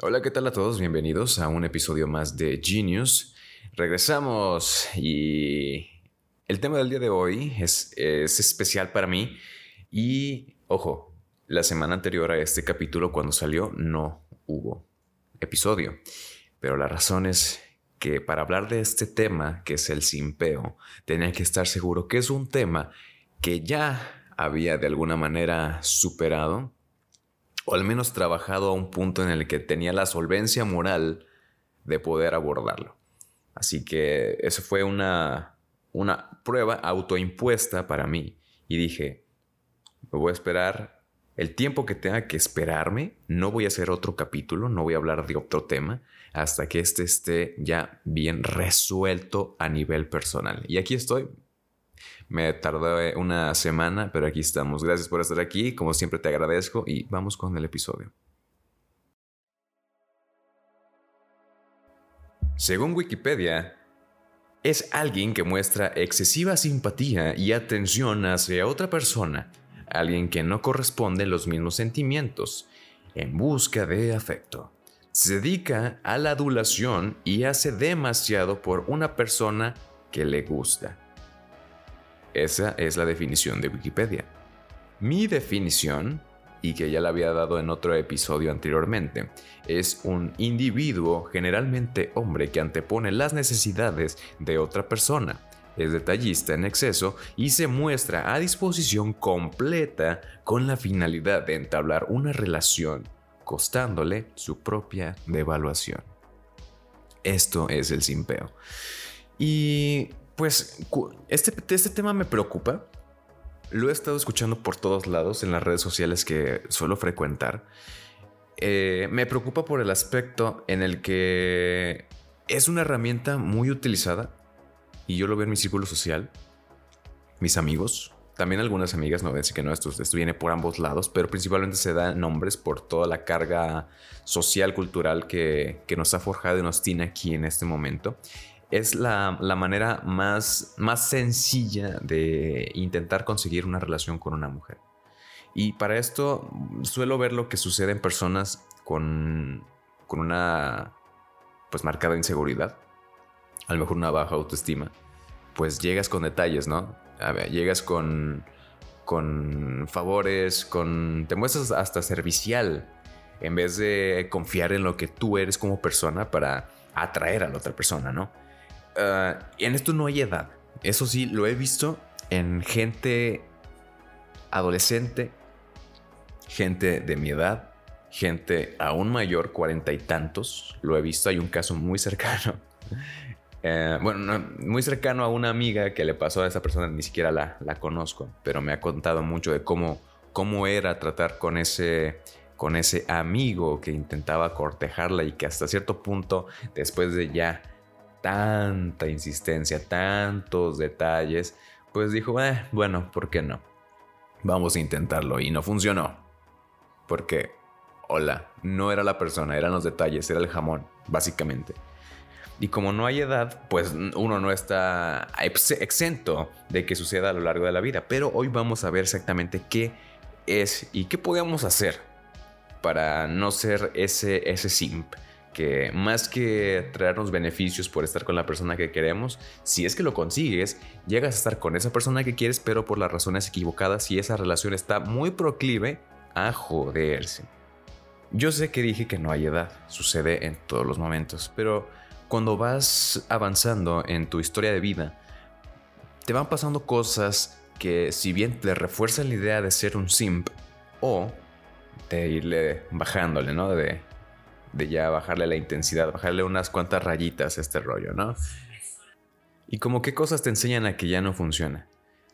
Hola, ¿qué tal a todos? Bienvenidos a un episodio más de Genius. Regresamos y el tema del día de hoy es, es especial para mí y, ojo, la semana anterior a este capítulo cuando salió no hubo episodio, pero la razón es que para hablar de este tema, que es el simpeo, tenía que estar seguro que es un tema que ya había de alguna manera superado o al menos trabajado a un punto en el que tenía la solvencia moral de poder abordarlo. Así que eso fue una, una prueba autoimpuesta para mí. Y dije, me voy a esperar el tiempo que tenga que esperarme. No voy a hacer otro capítulo, no voy a hablar de otro tema hasta que este esté ya bien resuelto a nivel personal. Y aquí estoy, me tardó una semana, pero aquí estamos. Gracias por estar aquí. Como siempre te agradezco y vamos con el episodio. Según Wikipedia, es alguien que muestra excesiva simpatía y atención hacia otra persona, alguien que no corresponde los mismos sentimientos, en busca de afecto. Se dedica a la adulación y hace demasiado por una persona que le gusta. Esa es la definición de Wikipedia. Mi definición, y que ya la había dado en otro episodio anteriormente, es un individuo, generalmente hombre, que antepone las necesidades de otra persona. Es detallista en exceso y se muestra a disposición completa con la finalidad de entablar una relación, costándole su propia devaluación. Esto es el simpeo. Y pues este, este tema me preocupa. Lo he estado escuchando por todos lados en las redes sociales que suelo frecuentar. Eh, me preocupa por el aspecto en el que es una herramienta muy utilizada y yo lo veo en mi círculo social, mis amigos, también algunas amigas, no decir que no, esto, esto viene por ambos lados, pero principalmente se da nombres por toda la carga social, cultural que, que nos ha forjado y nos tiene aquí en este momento es la, manera más, más sencilla de intentar conseguir una relación con una mujer. Y para esto suelo ver lo que sucede en personas con, con una pues marcada inseguridad, a lo mejor una baja autoestima, pues llegas con detalles, ¿no? A ver, llegas con, con favores, con... te muestras hasta servicial, en vez de confiar en lo que tú eres como persona para atraer a la otra persona, ¿no? Uh, en esto no hay edad. Eso sí, lo he visto en gente adolescente, gente de mi edad, gente aún mayor, cuarenta y tantos. Lo he visto, hay un caso muy cercano. Eh, bueno, muy cercano a una amiga que le pasó a esa persona, ni siquiera la, conozco, pero me ha contado mucho de cómo, cómo era tratar con ese amigo que intentaba cortejarla y que hasta cierto punto, después de ya tanta insistencia, tantos detalles, pues dijo, eh, bueno, ¿por qué no? Vamos a intentarlo y no funcionó. Porque, hola, no era la persona, eran los detalles, era el jamón, básicamente. Y como no hay edad, pues uno no está exento de que suceda a lo largo de la vida. Pero hoy vamos a ver exactamente qué es y qué podemos hacer para no ser ese, ese simp que más que traernos beneficios por estar con la persona que queremos, si es que lo consigues, llegas a estar con esa persona que quieres, pero por las razones equivocadas y esa relación está muy proclive a joderse. Yo sé que dije que no hay edad, sucede en todos los momentos, pero cuando vas avanzando en tu historia de vida, te van pasando cosas que si bien te refuerzan la idea de ser un simp o de irle bajándole, ¿no? De de ya bajarle la intensidad, bajarle unas cuantas rayitas a este rollo, ¿no? Y como qué cosas te enseñan a que ya no funciona.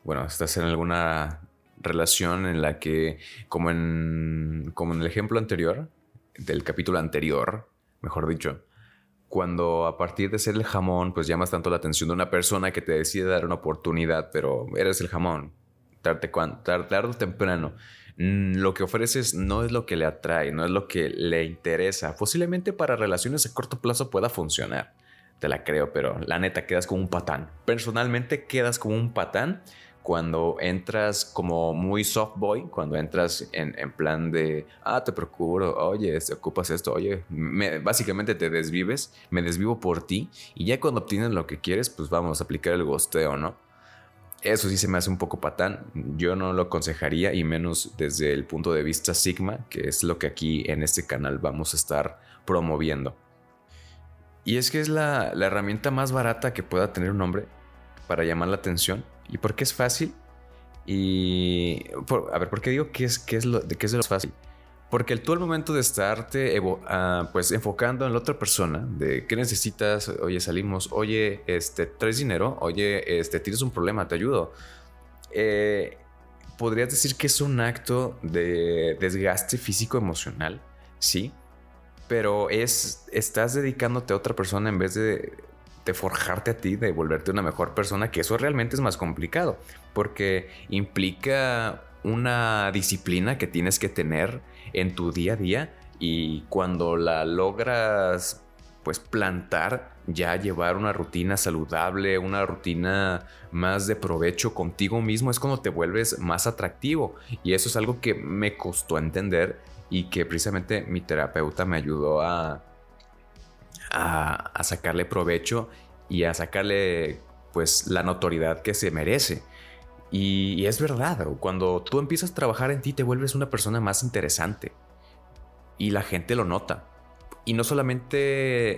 Bueno, estás en alguna relación en la que, como en, como en el ejemplo anterior, del capítulo anterior, mejor dicho, cuando a partir de ser el jamón, pues llamas tanto la atención de una persona que te decide dar una oportunidad, pero eres el jamón, tarde, tarde o temprano lo que ofreces no es lo que le atrae, no es lo que le interesa. Posiblemente para relaciones a corto plazo pueda funcionar. Te la creo, pero la neta quedas como un patán. Personalmente quedas como un patán cuando entras como muy soft boy, cuando entras en, plan de, ah, te procuro, oye, te este, ocupas esto, oye, básicamente te desvives, me desvivo por ti y ya cuando obtienes lo que quieres, pues vamos a aplicar el gosteo, ¿no? Eso sí se me hace un poco patán, yo no lo aconsejaría y menos desde el punto de vista Sigma, que es lo que aquí en este canal vamos a estar promoviendo. Y es que es la, la herramienta más barata que pueda tener un hombre para llamar la atención ¿Y por qué es fácil? Y a ver, ¿por qué digo que es, que es, lo, que es de lo fácil? Porque tú al momento de estarte ah, pues enfocando en la otra persona, de qué necesitas, oye, salimos, oye, este, traes dinero, oye, este, tienes un problema, te ayudo. Eh, podrías decir que es un acto de desgaste físico emocional, sí, pero es, estás dedicándote a otra persona en vez de de forjarte a ti, de volverte una mejor persona, que eso realmente es más complicado, porque implica una disciplina que tienes que tener en tu día a día y cuando la logras pues plantar, ya llevar una rutina saludable, una rutina más de provecho contigo mismo, es cuando te vuelves más atractivo. Y eso es algo que me costó entender y que precisamente mi terapeuta me ayudó a, a, sacarle provecho y a sacarle pues la notoriedad que se merece. Y, es verdad, cuando tú empiezas a trabajar en ti te vuelves una persona más interesante y la gente lo nota. Y no solamente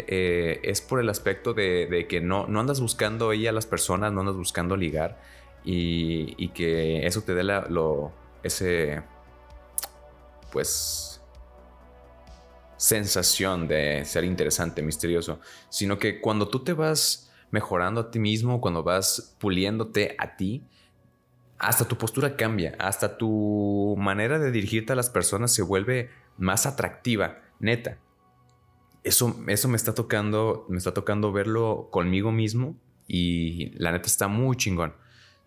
eh, es por el aspecto de, que no, no, andas buscando ella a las personas, no andas buscando ligar y, que eso te dé la, lo, ese, pues, sensación de ser interesante, misterioso, sino que cuando tú te vas mejorando a ti mismo, cuando vas puliéndote a ti, hasta tu postura cambia, hasta tu manera de dirigirte a las personas se vuelve más atractiva, neta. Eso, eso me está tocando, me está tocando verlo conmigo mismo y la neta está muy chingón.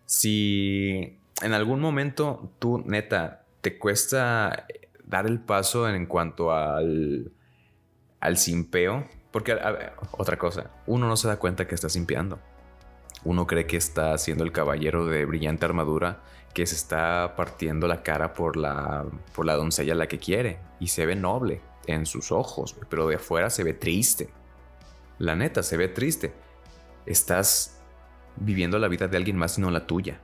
Si en algún momento tú, neta, te cuesta dar el paso en cuanto al, al simpeo. Porque, otra cosa, uno no se da cuenta que está simpeando. Uno cree que está siendo el caballero de brillante armadura que se está partiendo la cara por la, por la doncella a la que quiere. Y se ve noble en sus ojos, pero de afuera se ve triste. La neta, se ve triste. Estás viviendo la vida de alguien más no la tuya.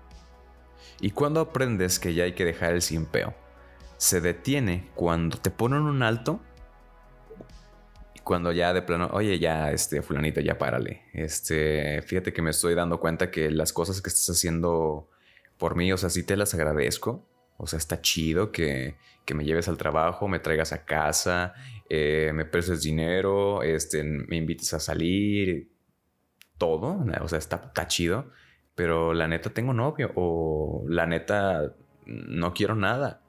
¿Y cuando aprendes que ya hay que dejar el simpeo? se detiene cuando te ponen un alto. Cuando ya de plano, oye, ya, este, fulanito, ya párale. Este, fíjate que me estoy dando cuenta que las cosas que estás haciendo por mí, o sea, sí te las agradezco. O sea, está chido que, que me lleves al trabajo, me traigas a casa, eh, me prestes dinero, este, me invites a salir, todo. O sea, está, está chido. Pero la neta tengo novio o la neta no quiero nada.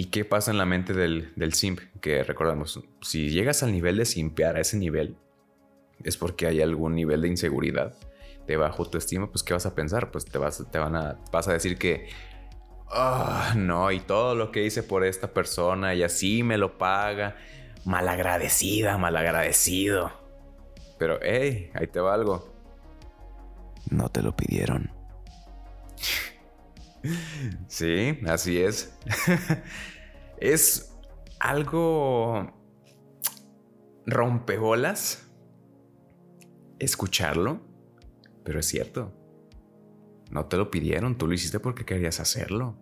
¿Y qué pasa en la mente del, simp? Que recordamos, si llegas al nivel de simpear a ese nivel, es porque hay algún nivel de inseguridad, de bajo estima, pues ¿qué vas a pensar? Pues te vas, te van a, vas a decir que, ah, no, y todo lo que hice por esta persona y así me lo paga, malagradecida, malagradecido. Pero, hey, ahí te va algo. No te lo pidieron. Sí, así es. es algo rompebolas escucharlo, pero es cierto. No te lo pidieron, tú lo hiciste porque querías hacerlo.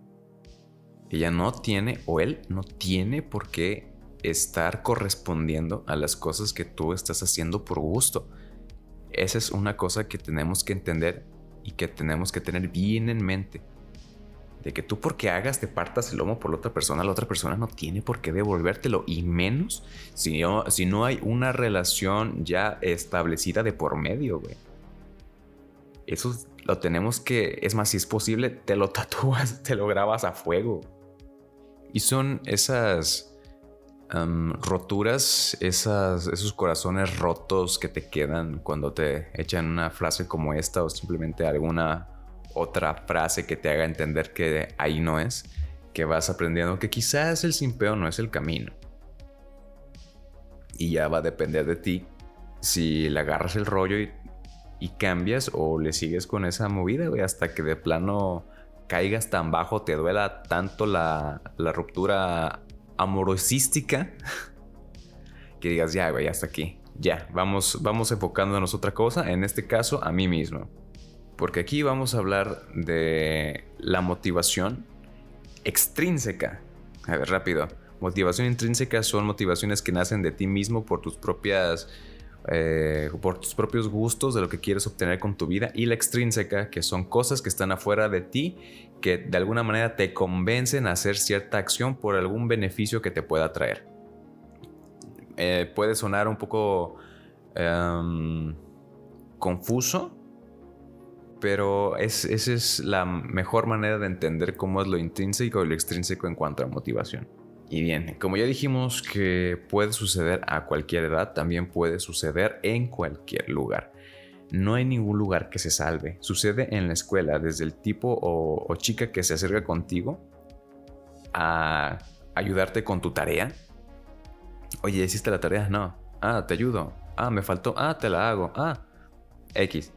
Ella no tiene, o él no tiene por qué estar correspondiendo a las cosas que tú estás haciendo por gusto. Esa es una cosa que tenemos que entender y que tenemos que tener bien en mente de que tú porque hagas te partas el lomo por la otra persona, la otra persona no tiene por qué devolvértelo y menos si no, si no hay una relación ya establecida de por medio, güey. Eso lo tenemos que, es más, si es posible, te lo tatúas, te lo grabas a fuego. Y son esas roturas, esos corazones rotos que te quedan cuando te echan una frase como esta o simplemente alguna otra frase que te haga entender que ahí no es, que vas aprendiendo que quizás el simpeo no es el camino. Y ya va a depender de ti si le agarras el rollo y cambias o le sigues con esa movida, güey, hasta que de plano caigas tan bajo, te duela tanto la, la ruptura amorosística que digas, ya, güey, hasta aquí. Ya, vamos, vamos enfocándonos otra cosa, en este caso a mí mismo. Porque aquí vamos a hablar de la motivación extrínseca. A ver, rápido. Motivación intrínseca son motivaciones que nacen de ti mismo por tus propias eh, por tus propios gustos, de lo que quieres obtener con tu vida, y la extrínseca, que son cosas que están afuera de ti, que de alguna manera te convencen a hacer cierta acción por algún beneficio que te pueda traer. Eh, puede sonar un poco em, confuso, pero esa es la mejor manera de entender cómo es lo intrínseco y lo extrínseco en cuanto a motivación. Y bien, como ya dijimos que puede suceder a cualquier edad, también puede suceder en cualquier lugar. No hay ningún lugar que se salve. Sucede en la escuela, desde el tipo o, chica que se acerca contigo a ayudarte con tu tarea. Oye, ¿hiciste la tarea? No. Ah, te ayudo. Ah, me faltó. Ah, te la hago. Ah, X.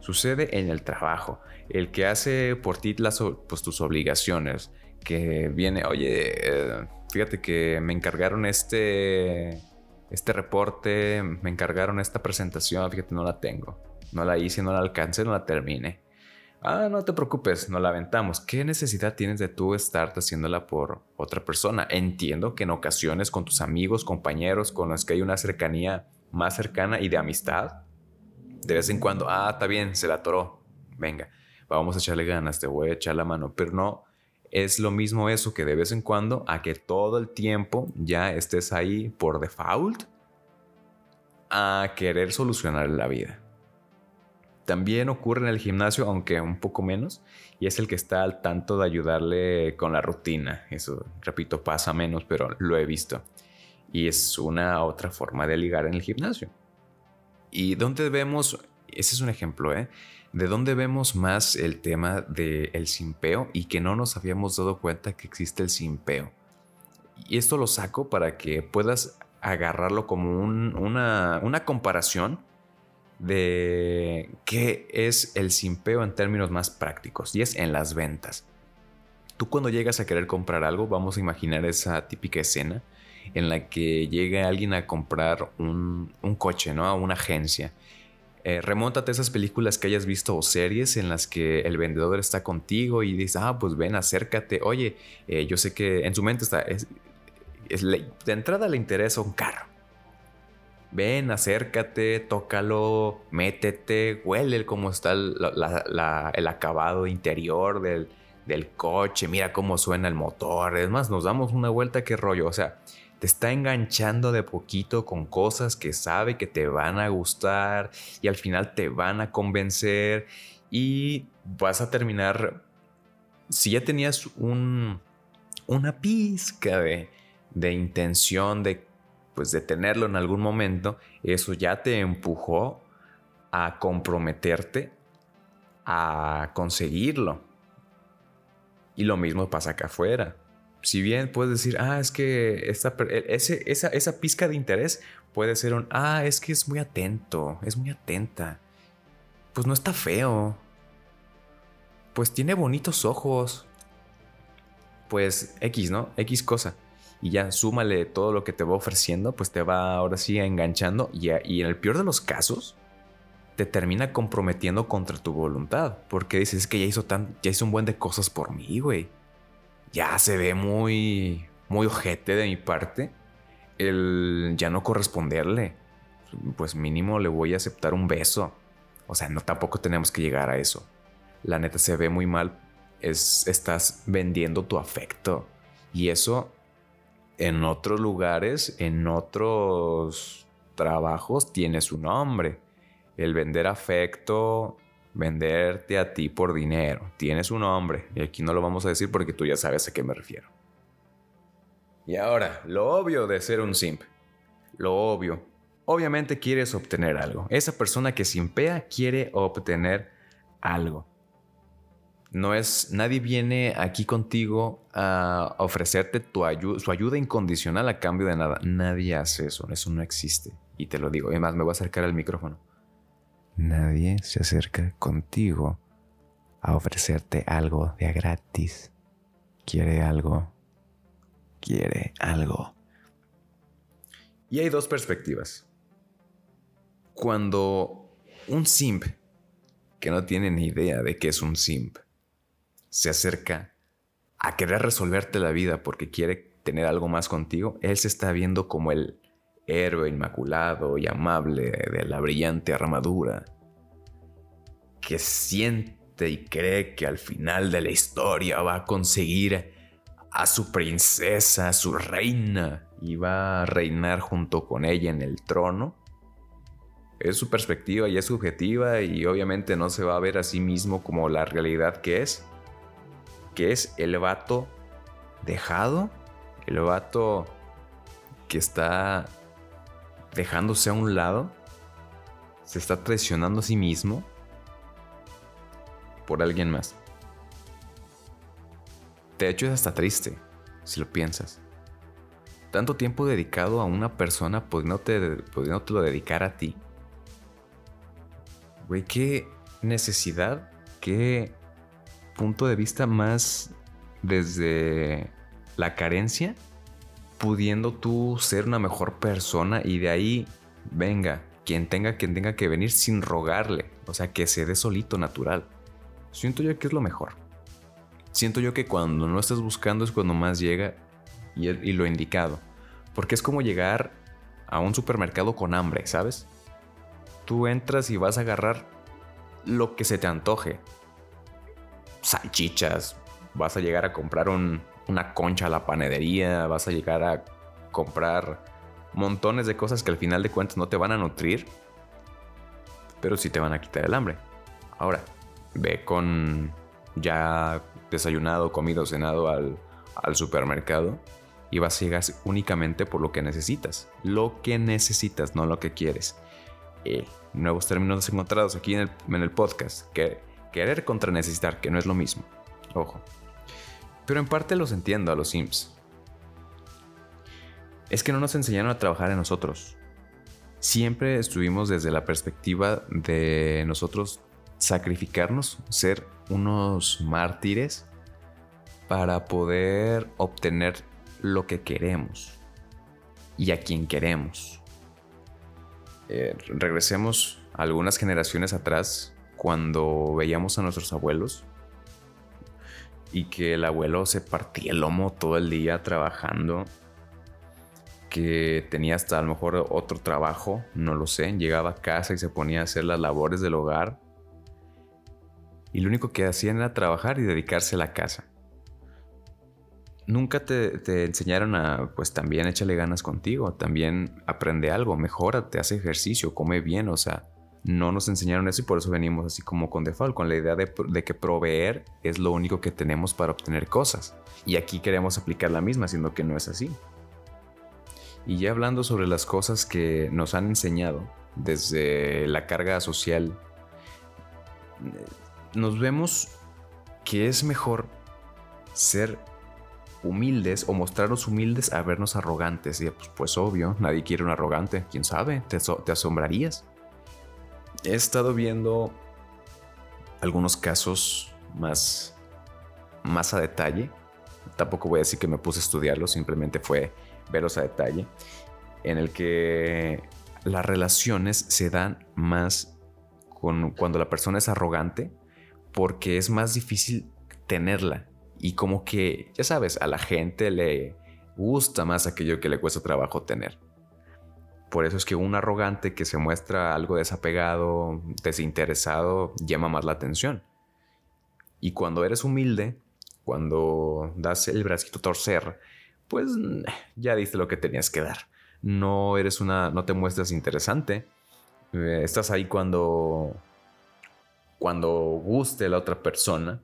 Sucede en el trabajo. El que hace por ti las, pues, tus obligaciones. Que viene, oye, eh, fíjate que me encargaron este, este reporte, me encargaron esta presentación, fíjate, no la tengo. No la hice, no la alcancé, no la terminé. Ah, no te preocupes, no la aventamos. ¿Qué necesidad tienes de tú estarte haciéndola por otra persona? Entiendo que en ocasiones con tus amigos, compañeros, con los que hay una cercanía más cercana y de amistad, de vez en cuando, ah, está bien, se la atoró. Venga, vamos a echarle ganas, te voy a echar la mano, pero no es lo mismo eso que de vez en cuando a que todo el tiempo ya estés ahí por default a querer solucionar la vida. También ocurre en el gimnasio, aunque un poco menos, y es el que está al tanto de ayudarle con la rutina. Eso, repito, pasa menos, pero lo he visto. Y es una otra forma de ligar en el gimnasio. Y donde vemos, ese es un ejemplo, ¿eh? de dónde vemos más el tema del simpeo y que no nos habíamos dado cuenta que existe el simpeo. Y esto lo saco para que puedas agarrarlo como una, una comparación de qué es el simpeo en términos más prácticos y es en las ventas. Tú cuando llegas a querer comprar algo, vamos a imaginar esa típica escena en la que llega alguien a comprar un, un coche, ¿no? A una agencia eh, remóntate a esas películas que hayas visto o series en las que el vendedor está contigo y dice, ah, pues ven, acércate. Oye, eh, yo sé que en su mente está, es, de entrada le interesa un carro. Ven, acércate, tócalo, métete, huele cómo está el, el acabado interior del, del, coche, mira cómo suena el motor. Es más, nos damos una vuelta, qué rollo. O sea, te está enganchando de poquito con cosas que sabe que te van a gustar y al final te van a convencer y vas a terminar, si ya tenías un, una pizca de, de intención de, pues de tenerlo en algún momento, eso ya te empujó a comprometerte a conseguirlo. Y lo mismo pasa acá afuera si bien puedes decir, ah, es que esa, esa pizca de interés puede ser un, ah, es que es muy atento, es muy atenta. Pues no está feo. Pues tiene bonitos ojos. Pues X, ¿no? X cosa. Y ya súmale todo lo que te va ofreciendo, pues te va ahora sí enganchando. Y, y en el peor de los casos, te termina comprometiendo contra tu voluntad. Porque dices, es que ya hizo, tan, ya hizo un buen de cosas por mí, güey ya se ve muy, muy ojete de mi parte el ya no corresponderle. Pues mínimo le voy a aceptar un beso. O sea, no tampoco tenemos que llegar a eso. La neta se ve muy mal. Es, estás vendiendo tu afecto. Y eso en otros lugares, en otros trabajos, tiene su nombre. El vender afecto venderte a ti por dinero. Tienes un nombre y aquí no lo vamos a decir porque tú ya sabes a qué me refiero. Y ahora, lo obvio de ser un simp. Lo obvio. Obviamente quieres obtener algo. Esa persona que simpea quiere obtener algo. No es, nadie viene aquí contigo a ofrecerte tu su ayuda incondicional a cambio de nada. Nadie hace eso, eso no existe. Y te lo digo, además me voy a acercar al micrófono. Nadie se acerca contigo a ofrecerte algo de a gratis. Quiere algo. Quiere algo. Y hay dos perspectivas. Cuando un simp, que no tiene ni idea de qué es un simp, se acerca a querer resolverte la vida porque quiere tener algo más contigo, él se está viendo como el héroe inmaculado y amable de la brillante armadura, que siente y cree que al final de la historia va a conseguir a su princesa, a su reina, y va a reinar junto con ella en el trono. Es su perspectiva y es subjetiva y obviamente no se va a ver a sí mismo como la realidad que es. Que es el vato dejado, el vato que está dejándose a un lado, se está traicionando a sí mismo por alguien más. De hecho es hasta triste, si lo piensas. Tanto tiempo dedicado a una persona pudiéndote, dedicar a ti. Güey, qué necesidad, qué punto de vista más desde la carencia, pudiendo tú ser una mejor persona y de ahí venga quien tenga quien tenga que venir sin rogarle, o sea, que se dé solito natural. Siento yo que es lo mejor. Siento yo que cuando no estás buscando es cuando más llega y, y lo indicado. Porque es como llegar a un supermercado con hambre, ¿sabes? Tú entras y vas a agarrar lo que se te antoje. Salchichas, vas a llegar a comprar una concha a la panadería, vas a llegar a comprar montones de cosas que al final de cuentas no te van a nutrir, pero sí te van a quitar el hambre. Ahora, ve con ya desayunado, comido, cenado al, supermercado y vas a llegar únicamente por lo que necesitas. Lo que necesitas, no lo que quieres. Nuevos términos encontrados aquí en el, en el podcast. Que, querer contra necesitar, que no es lo mismo. Ojo. Pero en parte los entiendo a los Sims. Es que no nos enseñaron a trabajar en nosotros. Siempre estuvimos desde la perspectiva de nosotros sacrificarnos, ser unos mártires para poder obtener lo que queremos y a quien queremos. Eh, regresemos algunas generaciones atrás cuando veíamos a nuestros abuelos y que el abuelo se partía el lomo todo el día trabajando, que tenía hasta a lo mejor otro trabajo, no lo sé, llegaba a casa y se ponía a hacer las labores del hogar y lo único que hacían era trabajar y dedicarse a la casa. Nunca te, enseñaron a, pues también échale ganas contigo, también aprende algo, mejórate, hace ejercicio, come bien, o sea, no nos enseñaron eso y por eso venimos así como con default, con la idea de, que proveer es lo único que tenemos para obtener cosas. Y aquí queremos aplicar la misma, siendo que no es así. Y ya hablando sobre las cosas que nos han enseñado desde la carga social, nos vemos que es mejor ser humildes o mostrarnos humildes a vernos arrogantes. Y pues, pues obvio, nadie quiere un arrogante. ¿Quién sabe? Te asombrarías. He estado viendo algunos casos más, más a detalle. Tampoco voy a decir que me puse a estudiarlos, simplemente fue verlos a detalle. En el que las relaciones se dan más con, cuando la persona es arrogante porque es más difícil tenerla. Y como que, ya sabes, a la gente le gusta más aquello que le cuesta trabajo tener. Por eso es que un arrogante que se muestra algo desapegado, desinteresado, llama más la atención. Y cuando eres humilde, cuando das el bracito torcer, pues ya diste lo que tenías que dar. No eres una, no te muestras interesante. Eh, estás ahí cuando cuando guste la otra persona.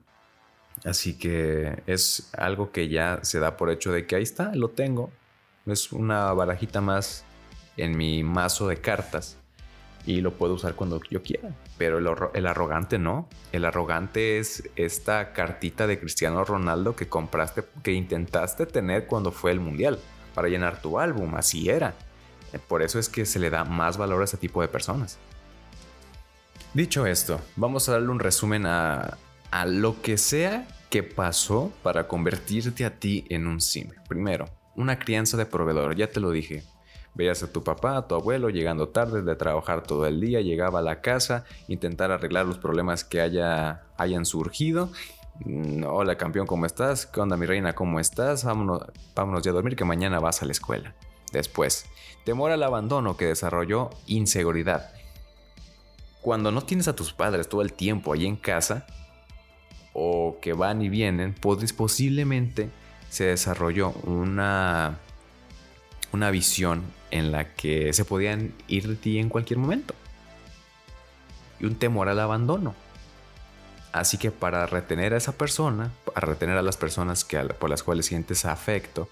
Así que es algo que ya se da por hecho de que ahí está, lo tengo. Es una barajita más en mi mazo de cartas y lo puedo usar cuando yo quiera. Pero el, arrogante no. El arrogante es esta cartita de Cristiano Ronaldo que compraste, que intentaste tener cuando fue el mundial para llenar tu álbum. Así era. Por eso es que se le da más valor a ese tipo de personas. Dicho esto, vamos a darle un resumen a, a lo que sea que pasó para convertirte a ti en un sim. Primero, una crianza de proveedor, ya te lo dije. Veías a tu papá, a tu abuelo llegando tarde de trabajar todo el día, llegaba a la casa, intentar arreglar los problemas que haya, hayan surgido. Mm, hola campeón, ¿cómo estás? ¿Qué onda mi reina? ¿Cómo estás? Vámonos, vámonos ya a dormir que mañana vas a la escuela. Después, temor al abandono que desarrolló inseguridad. Cuando no tienes a tus padres todo el tiempo ahí en casa, o que van y vienen, pues posiblemente se desarrolló una, una visión en la que se podían ir de ti en cualquier momento. Y un temor al abandono. Así que para retener a esa persona, para retener a las personas que, por las cuales sientes afecto,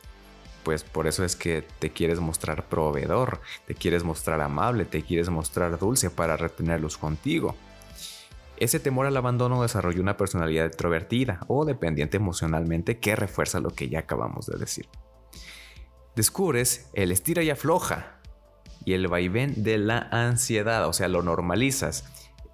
pues por eso es que te quieres mostrar proveedor, te quieres mostrar amable, te quieres mostrar dulce para retenerlos contigo. Ese temor al abandono desarrolla una personalidad introvertida o dependiente emocionalmente que refuerza lo que ya acabamos de decir descubres el estira y afloja y el vaivén de la ansiedad, o sea, lo normalizas.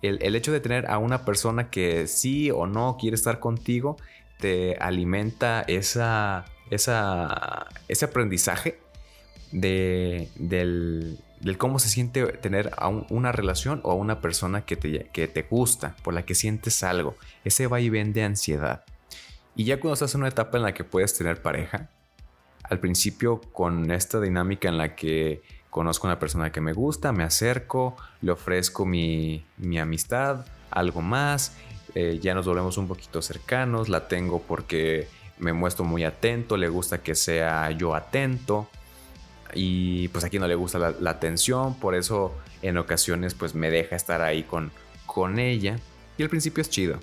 El, hecho de tener a una persona que sí o no quiere estar contigo te alimenta esa, ese aprendizaje de, del, cómo se siente tener a una relación o a una persona que te, que te gusta, por la que sientes algo, ese vaivén de ansiedad. Y ya cuando estás en una etapa en la que puedes tener pareja, al principio con esta dinámica en la que conozco a una persona que me gusta, me acerco, le ofrezco mi, amistad, algo más, eh, ya nos volvemos un poquito cercanos, la tengo porque me muestro muy atento, le gusta que sea yo atento y pues aquí no le gusta la, atención, por eso en ocasiones pues me deja estar ahí con, con ella y al principio es chido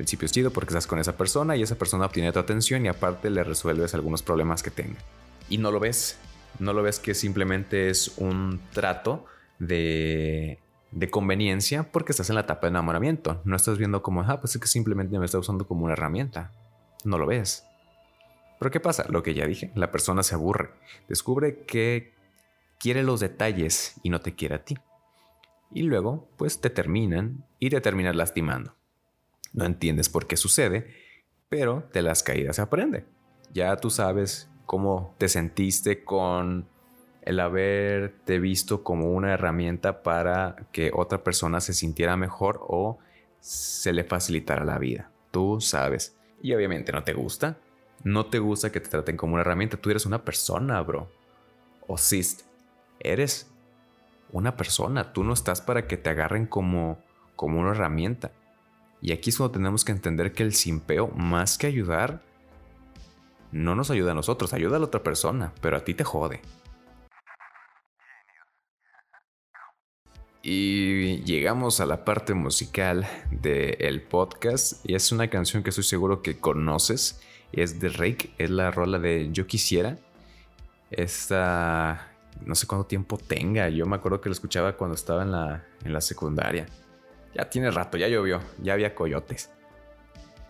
principio es chido porque estás con esa persona y esa persona obtiene tu atención y aparte le resuelves algunos problemas que tenga. Y no lo ves, no lo ves que simplemente es un trato de, conveniencia porque estás en la etapa de enamoramiento. No estás viendo como, ah, pues es que simplemente me está usando como una herramienta. No lo ves. Pero ¿qué pasa? Lo que ya dije, la persona se aburre, descubre que quiere los detalles y no te quiere a ti. Y luego, pues te terminan y te terminan lastimando. No entiendes por qué sucede, pero de las caídas se aprende. Ya tú sabes cómo te sentiste con el haberte visto como una herramienta para que otra persona se sintiera mejor o se le facilitara la vida. Tú sabes. Y obviamente no te gusta. No te gusta que te traten como una herramienta. Tú eres una persona, bro. O sis, eres una persona. Tú no estás para que te agarren como, como una herramienta. Y aquí es cuando tenemos que entender que el simpeo, más que ayudar, no nos ayuda a nosotros, ayuda a la otra persona, pero a ti te jode. Y llegamos a la parte musical del podcast y es una canción que estoy seguro que conoces. Es de Rake, es la rola de Yo Quisiera. Esta, no sé cuánto tiempo tenga, yo me acuerdo que lo escuchaba cuando estaba en la, en la secundaria. Ya tiene rato, ya llovió, ya había coyotes.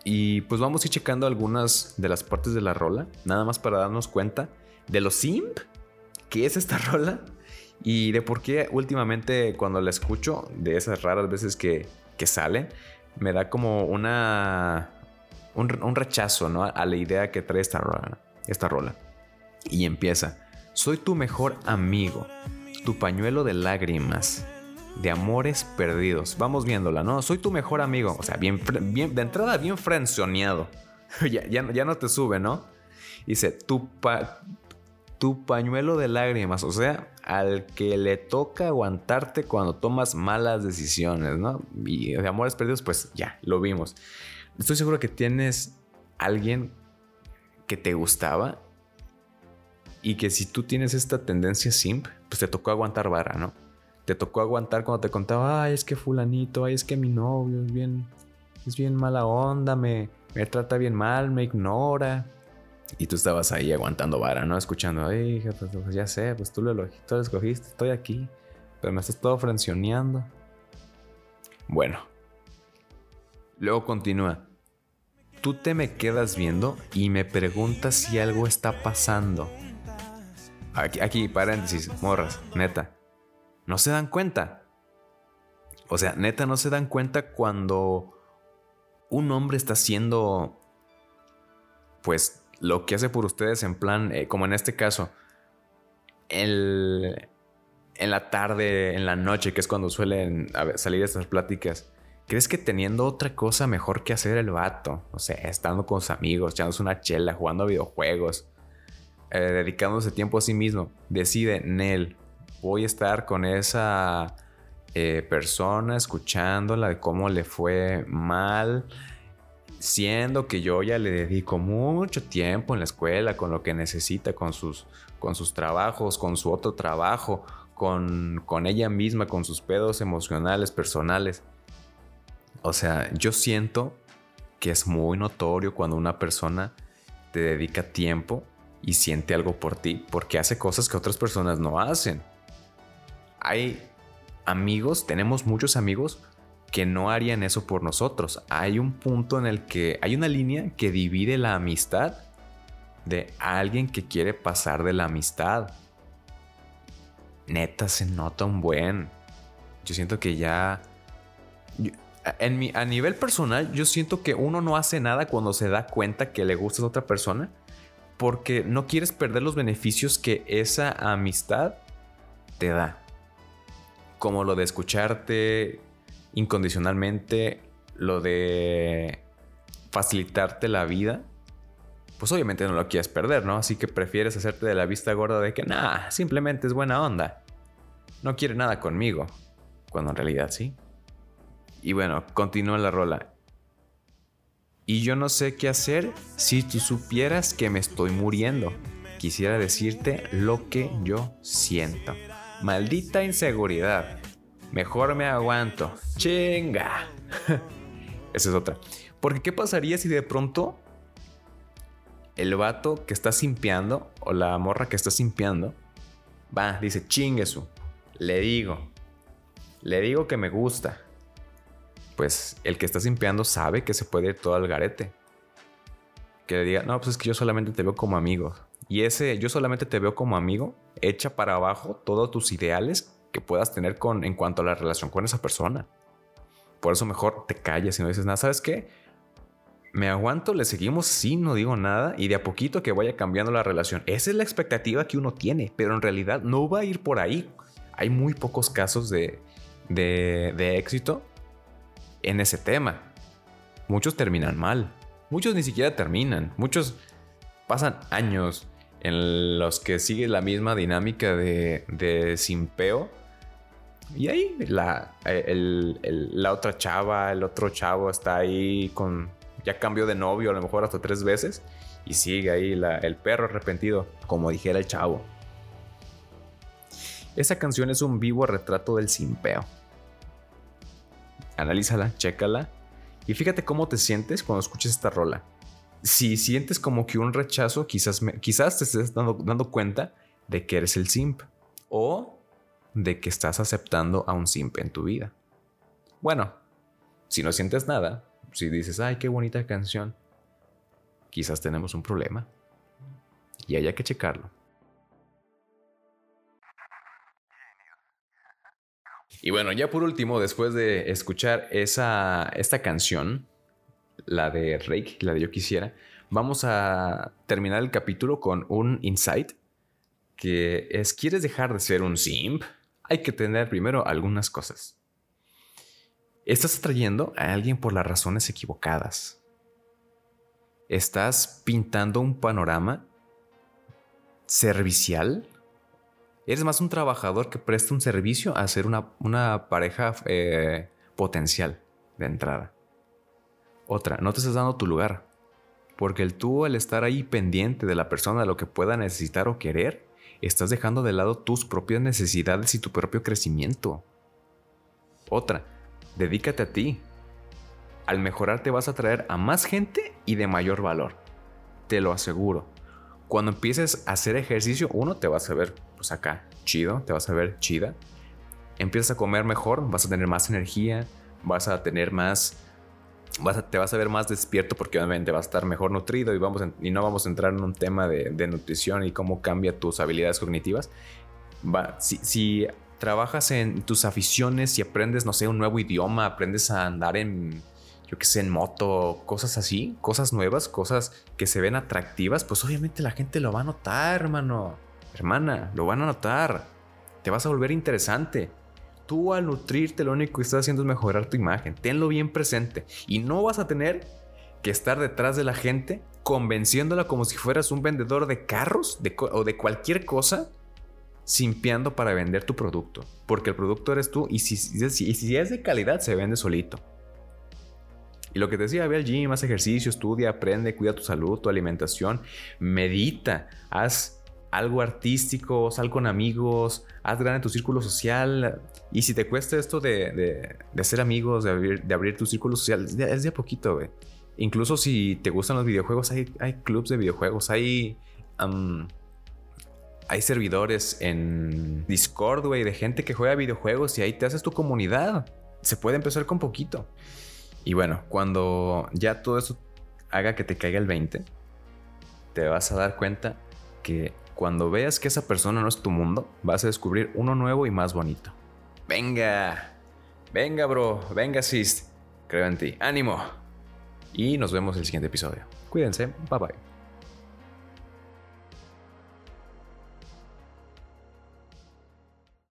Y pues vamos a ir checando algunas de las partes de la rola, nada más para darnos cuenta de lo simp que es esta rola y de por qué últimamente cuando la escucho, de esas raras veces que, que sale, me da como una un, rechazo ¿no? a la idea que trae esta rola, esta rola. Y empieza, soy tu mejor amigo, tu pañuelo de lágrimas, de amores perdidos. Vamos viéndola, ¿no? Soy tu mejor amigo. O sea, bien, bien de entrada bien frenzoneado. ya, ya, no te sube, ¿no? Dice, tu, tu pañuelo de lágrimas. O sea, al que le toca aguantarte cuando tomas malas decisiones, ¿no? Y de amores perdidos, pues ya, lo vimos. Estoy seguro que tienes alguien que te gustaba y que si tú tienes esta tendencia simp, pues te tocó aguantar vara, ¿no? Te tocó aguantar cuando te contaba, ay, es que fulanito, ay, es que mi novio es bien, es bien mala onda, me, me trata bien mal, me ignora. Y tú estabas ahí aguantando vara, ¿no? Escuchando, ay, pues, pues, ya sé, pues tú lo, escogiste, estoy aquí, pero me estás todo frencioneando. Bueno, luego continúa. Tú te me quedas viendo y me preguntas si algo está pasando. Aquí, aquí paréntesis, morras, neta. No se dan cuenta. O sea, neta, no se dan cuenta cuando un hombre está haciendo, pues, lo que hace por ustedes en plan, eh, como en este caso, el, en la tarde, en la noche, que es cuando suelen salir estas pláticas. ¿Crees que teniendo otra cosa mejor que hacer el vato? O sea, estando con sus amigos, echándose una chela, jugando a videojuegos, eh, dedicándose tiempo a sí mismo, decide, Nel, voy a estar con esa eh, persona, escuchándola de cómo le fue mal, siendo que yo ya le dedico mucho tiempo en la escuela, con lo que necesita, con sus, con sus trabajos, con su otro trabajo, con, con ella misma, con sus pedos emocionales, personales. O sea, yo siento que es muy notorio cuando una persona te dedica tiempo y siente algo por ti porque hace cosas que otras personas no hacen. Hay amigos, tenemos muchos amigos que no harían eso por nosotros. Hay un punto en el que hay una línea que divide la amistad de alguien que quiere pasar de la amistad. Neta, se nota un buen. Yo siento que ya en a nivel personal, yo siento que uno no hace nada cuando se da cuenta que le gusta a otra persona porque no quieres perder los beneficios que esa amistad te da. Como lo de escucharte incondicionalmente, lo de facilitarte la vida. Pues obviamente no lo quieres perder, ¿no? Así que prefieres hacerte de la vista gorda de que, nada, simplemente es buena onda. No quiere nada conmigo. Cuando en realidad sí. Y bueno, continúa la rola. Y yo no sé qué hacer si tú supieras que me estoy muriendo. Quisiera decirte lo que yo siento. Maldita inseguridad. Mejor me aguanto. Chinga. Esa es otra. Porque ¿qué pasaría si de pronto el vato que está simpiando o la morra que está simpiando va, dice chinguesu. Le digo. Le digo que me gusta pues el que está simpeando sabe que se puede ir todo al garete. Que le diga, no, pues es que yo solamente te veo como amigo. Y ese yo solamente te veo como amigo echa para abajo todos tus ideales que puedas tener con, en cuanto a la relación con esa persona. Por eso mejor te callas y no dices nada. ¿Sabes qué? Me aguanto, le seguimos sí, no digo nada y de a poquito que vaya cambiando la relación. Esa es la expectativa que uno tiene, pero en realidad no va a ir por ahí. Hay muy pocos casos de, de, de éxito en ese tema. Muchos terminan mal. Muchos ni siquiera terminan. Muchos pasan años en los que sigue la misma dinámica de, de simpeo. Y ahí la, la otra chava, el otro chavo está ahí con... Ya cambió de novio a lo mejor hasta tres veces. Y sigue ahí el perro arrepentido, como dijera el chavo. Esa canción es un vivo retrato del simpeo analízala, chécala y fíjate cómo te sientes cuando escuches esta rola. Si sientes como que un rechazo, quizás, quizás te estés dando, dando cuenta de que eres el simp o de que estás aceptando a un simp en tu vida. Bueno, si no sientes nada, si dices, ay, qué bonita canción, quizás tenemos un problema y haya que checarlo. Y bueno, ya por último, después de escuchar esa, esta canción, la de Rake, la de Yo Quisiera, vamos a terminar el capítulo con un insight que es, ¿quieres dejar de ser un simp? Hay que tener primero algunas cosas. Estás atrayendo a alguien por las razones equivocadas. Estás pintando un panorama servicial Eres más un trabajador que presta un servicio a ser una, pareja eh, potencial de entrada. Otra, no te estás dando tu lugar. Porque el tú, al estar ahí pendiente de la persona, de lo que pueda necesitar o querer, estás dejando de lado tus propias necesidades y tu propio crecimiento. Otra, dedícate a ti. Al mejorar te vas a traer a más gente y de mayor valor. Te lo aseguro. Cuando empieces a hacer ejercicio, uno te vas a ver pues acá, chido, te vas a ver chida. Empiezas a comer mejor, vas a tener más energía, vas a tener más, vas te vas a ver más despierto porque obviamente vas a estar mejor nutrido y, vamos y no vamos a entrar en un tema de, nutrición y cómo cambia tus habilidades cognitivas. Va, si, trabajas en tus aficiones y aprendes, no sé, un nuevo idioma, aprendes a andar en, yo qué sé, en moto, cosas así, cosas nuevas, cosas que se ven atractivas, pues obviamente la gente lo va a notar, hermano. Hermana, lo van a notar. Te vas a volver interesante. Tú al nutrirte lo único que estás haciendo es mejorar tu imagen. Tenlo bien presente. Y no vas a tener que estar detrás de la gente convenciéndola como si fueras un vendedor de carros o de cualquier cosa, simpiando para vender tu producto. Porque el producto eres tú y si, es de calidad se vende solito. Y lo que te decía, ve al gym, haz ejercicio, estudia, aprende, cuida tu salud, tu alimentación, medita, haz algo artístico, sal con amigos, haz grande tu círculo social. Y si te cuesta esto de, de, de hacer amigos, de abrir, de abrir tu círculo social, es de, a poquito, güey. Incluso si te gustan los videojuegos, hay, hay clubs de videojuegos, hay, hay servidores en Discord, güey, de gente que juega videojuegos y ahí te haces tu comunidad. Se puede empezar con poquito. Y bueno, cuando ya todo eso haga que te caiga el 20, te vas a dar cuenta que cuando veas que esa persona no es tu mundo, vas a descubrir uno nuevo y más bonito. Venga, venga, bro, venga, sis. Creo en ti. ¡Ánimo! Y nos vemos en el siguiente episodio. Cuídense. Bye bye.